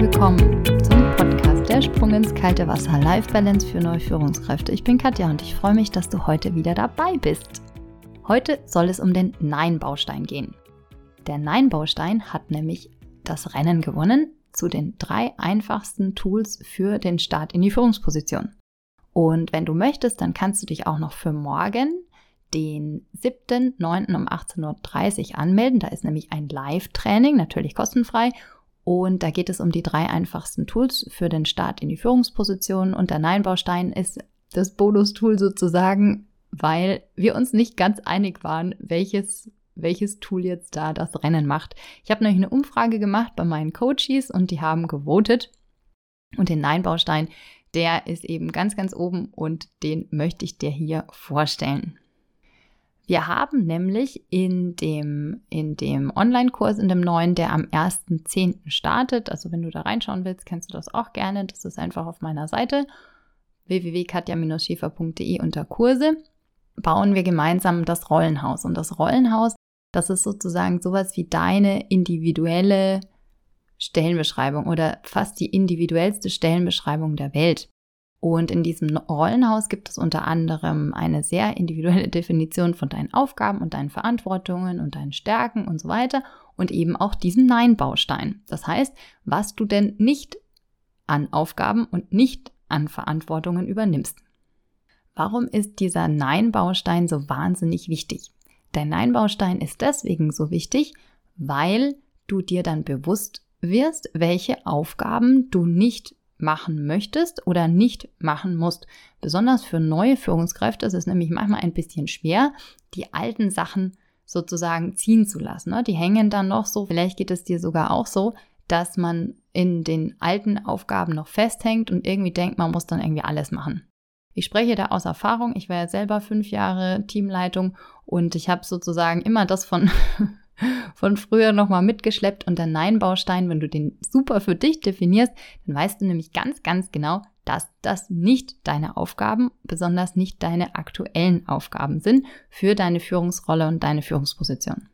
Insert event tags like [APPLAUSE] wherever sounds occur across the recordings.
willkommen zum Podcast Der Sprung ins kalte Wasser Life Balance für neue Führungskräfte. Ich bin Katja und ich freue mich, dass du heute wieder dabei bist. Heute soll es um den Nein-Baustein gehen. Der Nein-Baustein hat nämlich das Rennen gewonnen zu den drei einfachsten Tools für den Start in die Führungsposition. Und wenn du möchtest, dann kannst du dich auch noch für morgen, den 7.9. um 18.30 Uhr anmelden. Da ist nämlich ein Live-Training, natürlich kostenfrei. Und da geht es um die drei einfachsten Tools für den Start in die Führungsposition. Und der Nein-Baustein ist das Bonus-Tool sozusagen, weil wir uns nicht ganz einig waren, welches, welches Tool jetzt da das Rennen macht. Ich habe nämlich eine Umfrage gemacht bei meinen Coaches und die haben gewotet. Und den Nein-Baustein, der ist eben ganz, ganz oben und den möchte ich dir hier vorstellen. Wir haben nämlich in dem, in dem Online-Kurs, in dem neuen, der am 1.10. startet, also wenn du da reinschauen willst, kennst du das auch gerne. Das ist einfach auf meiner Seite www.katja-schiefer.de unter Kurse, bauen wir gemeinsam das Rollenhaus. Und das Rollenhaus, das ist sozusagen sowas wie deine individuelle Stellenbeschreibung oder fast die individuellste Stellenbeschreibung der Welt. Und in diesem Rollenhaus gibt es unter anderem eine sehr individuelle [LAUGHS] Definition von deinen Aufgaben und deinen Verantwortungen und deinen Stärken und so weiter und eben auch diesen Nein-Baustein. Das heißt, was du denn nicht an Aufgaben und nicht an Verantwortungen übernimmst. Warum ist dieser Nein-Baustein so wahnsinnig wichtig? Der Nein-Baustein ist deswegen so wichtig, weil du dir dann bewusst wirst, welche Aufgaben du nicht machen möchtest oder nicht machen musst. Besonders für neue Führungskräfte ist es nämlich manchmal ein bisschen schwer, die alten Sachen sozusagen ziehen zu lassen. Ne? Die hängen dann noch so, vielleicht geht es dir sogar auch so, dass man in den alten Aufgaben noch festhängt und irgendwie denkt, man muss dann irgendwie alles machen. Ich spreche da aus Erfahrung. Ich war ja selber fünf Jahre Teamleitung und ich habe sozusagen immer das von [LAUGHS] von früher nochmal mitgeschleppt und der Nein-Baustein, wenn du den super für dich definierst, dann weißt du nämlich ganz, ganz genau, dass das nicht deine Aufgaben, besonders nicht deine aktuellen Aufgaben sind für deine Führungsrolle und deine Führungsposition.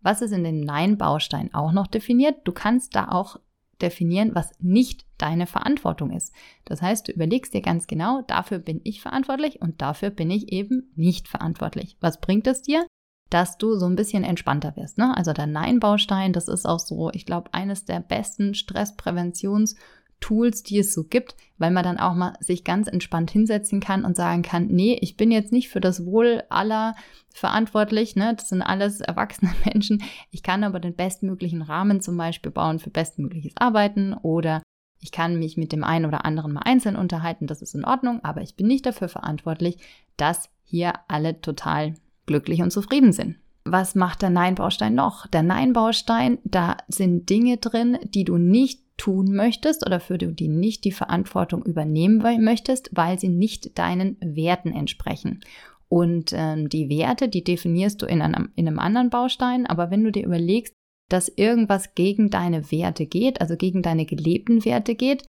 Was ist in dem Nein-Baustein auch noch definiert? Du kannst da auch definieren, was nicht deine Verantwortung ist. Das heißt, du überlegst dir ganz genau, dafür bin ich verantwortlich und dafür bin ich eben nicht verantwortlich. Was bringt es dir? Dass du so ein bisschen entspannter wirst. Ne? Also der Nein-Baustein, das ist auch so, ich glaube, eines der besten Stresspräventionstools, die es so gibt, weil man dann auch mal sich ganz entspannt hinsetzen kann und sagen kann, nee, ich bin jetzt nicht für das Wohl aller verantwortlich, ne? das sind alles erwachsene [LAUGHS] Menschen. Ich kann aber den bestmöglichen Rahmen zum Beispiel bauen für bestmögliches Arbeiten oder ich kann mich mit dem einen oder anderen mal einzeln unterhalten, das ist in Ordnung, aber ich bin nicht dafür verantwortlich, dass hier alle total glücklich und zufrieden sind. Was macht der Nein-Baustein noch? Der Nein-Baustein, da sind Dinge drin, die du nicht tun möchtest oder für die du nicht die Verantwortung übernehmen möchtest, weil sie nicht deinen Werten entsprechen. Und ähm, die Werte, die definierst du in einem, in einem anderen Baustein, aber wenn du dir überlegst, dass irgendwas gegen deine Werte geht, also gegen deine gelebten Werte geht,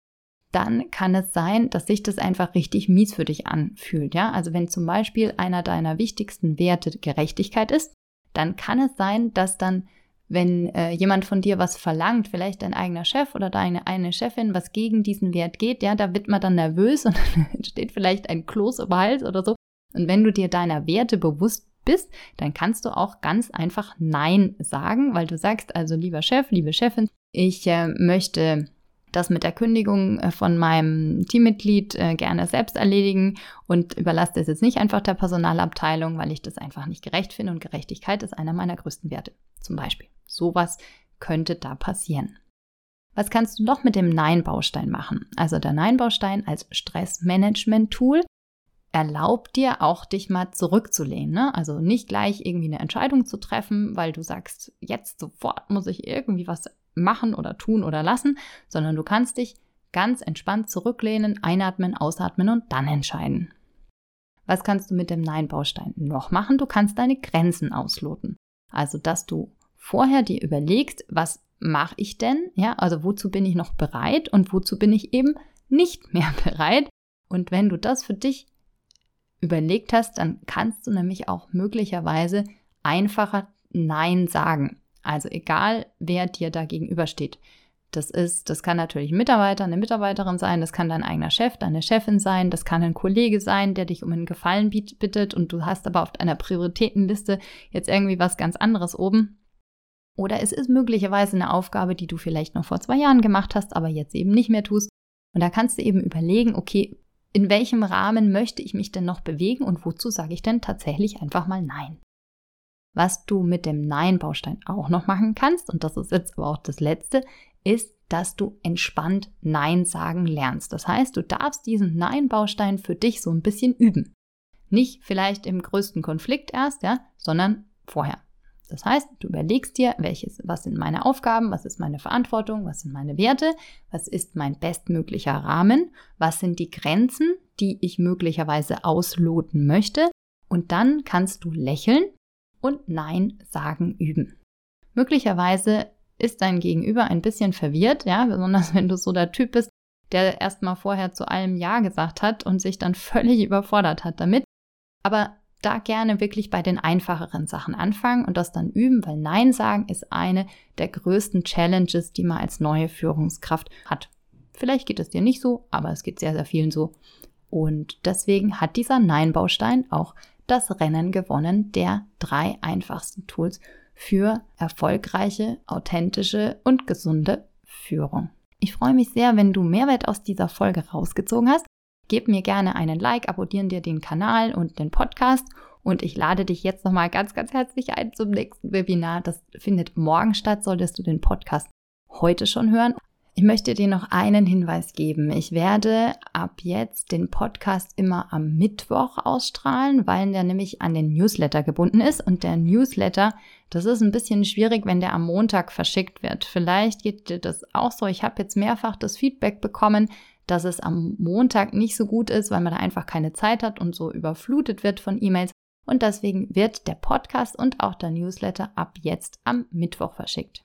dann kann es sein, dass sich das einfach richtig mies für dich anfühlt. Ja, also wenn zum Beispiel einer deiner wichtigsten Werte Gerechtigkeit ist, dann kann es sein, dass dann, wenn äh, jemand von dir was verlangt, vielleicht dein eigener Chef oder deine eine Chefin, was gegen diesen Wert geht, ja, da wird man dann nervös und [LAUGHS] dann entsteht vielleicht ein Kloß über Hals oder so. Und wenn du dir deiner Werte bewusst bist, dann kannst du auch ganz einfach Nein sagen, weil du sagst also, lieber Chef, liebe Chefin, ich äh, möchte das mit der Kündigung äh, von meinem Teammitglied äh, gerne selbst erledigen und überlasse das jetzt nicht einfach der Personalabteilung, weil ich das einfach nicht gerecht finde und Gerechtigkeit ist einer meiner größten Werte. Zum Beispiel. Sowas könnte da passieren. Was kannst du noch mit dem Nein-Baustein machen? Also der Nein-Baustein als Stressmanagement-Tool erlaubt dir auch, dich mal zurückzulehnen. Ne? Also nicht gleich irgendwie eine Entscheidung zu treffen, weil du sagst, jetzt sofort muss ich irgendwie was machen oder tun oder lassen, sondern du kannst dich ganz entspannt zurücklehnen, einatmen, ausatmen und dann entscheiden. Was kannst du mit dem Nein-Baustein noch machen? Du kannst deine Grenzen ausloten. Also, dass du vorher dir überlegst, was mache ich denn? Ja, also wozu bin ich noch bereit und wozu bin ich eben nicht mehr [LAUGHS] bereit? Und wenn du das für dich überlegt hast, dann kannst du nämlich auch möglicherweise einfacher Nein sagen. Also egal, wer dir da gegenübersteht. Das ist, das kann natürlich ein Mitarbeiter, eine Mitarbeiterin sein, das kann dein eigener Chef, deine Chefin sein, das kann ein Kollege sein, der dich um einen Gefallen bittet und du hast aber auf deiner Prioritätenliste jetzt irgendwie was ganz anderes oben. Oder es ist möglicherweise eine Aufgabe, die du vielleicht noch vor zwei Jahren gemacht hast, aber jetzt eben nicht mehr tust. Und da kannst du eben überlegen, okay, in welchem Rahmen möchte ich mich denn noch bewegen und wozu sage ich denn tatsächlich einfach mal Nein? Was du mit dem Nein-Baustein auch noch machen kannst, und das ist jetzt aber auch das Letzte, ist, dass du entspannt Nein sagen lernst. Das heißt, du darfst diesen Nein-Baustein für dich so ein bisschen üben. Nicht vielleicht im größten Konflikt erst, ja, sondern vorher. Das heißt, du überlegst dir, welches, was sind meine Aufgaben, was ist meine Verantwortung, was sind meine Werte, was ist mein bestmöglicher Rahmen, was sind die Grenzen, die ich möglicherweise ausloten möchte. Und dann kannst du lächeln und Nein sagen üben. Möglicherweise ist dein Gegenüber ein bisschen verwirrt, ja, besonders [LAUGHS] wenn du so der Typ bist, der erstmal vorher zu allem Ja gesagt hat und sich dann [LAUGHS] völlig überfordert hat damit. Aber da gerne wirklich bei den einfacheren Sachen anfangen und das dann üben, weil Nein sagen ist eine der größten Challenges, die man als neue Führungskraft hat. Vielleicht geht es dir nicht so, aber es geht sehr, sehr vielen so. Und deswegen hat dieser Nein-Baustein auch das Rennen gewonnen der drei einfachsten Tools für erfolgreiche, authentische und gesunde Führung. Ich freue mich sehr, wenn du Mehrwert aus dieser Folge rausgezogen hast. Gib mir gerne einen Like, abonnieren dir den Kanal und den Podcast und ich lade dich jetzt nochmal ganz, ganz herzlich ein zum nächsten Webinar. Das findet morgen statt, solltest du den Podcast heute schon hören. Ich möchte dir noch einen Hinweis geben. Ich werde ab jetzt den Podcast immer am Mittwoch ausstrahlen, weil der nämlich an den Newsletter gebunden ist. Und der Newsletter, das ist ein bisschen schwierig, wenn der am Montag verschickt wird. Vielleicht geht dir das auch so. Ich habe jetzt mehrfach das Feedback bekommen, dass es am Montag nicht so gut ist, weil man da einfach keine Zeit hat und so überflutet wird von E-Mails. Und deswegen wird der Podcast und auch der Newsletter ab jetzt am Mittwoch verschickt.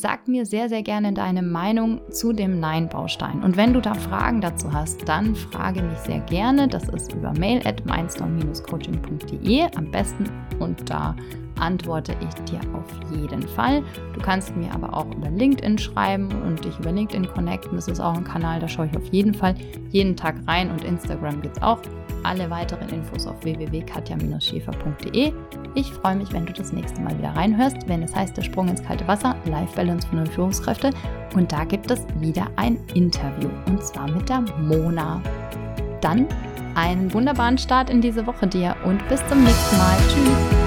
Sag mir sehr, sehr gerne deine Meinung zu dem Nein-Baustein. Und wenn du da Fragen dazu hast, dann frage mich sehr gerne. Das ist über mail at mindstorm-coaching.de am besten und da antworte ich dir auf jeden Fall. Du kannst mir aber auch über LinkedIn schreiben und dich über LinkedIn connecten. Das ist auch ein Kanal, da schaue ich auf jeden Fall jeden Tag rein und Instagram gibt es auch. Alle weiteren Infos auf www.katja-schäfer.de. Ich freue mich, wenn du das nächste Mal wieder reinhörst, wenn es heißt der Sprung ins kalte Wasser, Life Balance für neue Führungskräfte. Und da gibt es wieder ein Interview und zwar mit der Mona. Dann einen wunderbaren Start in diese Woche dir und bis zum nächsten Mal. Tschüss.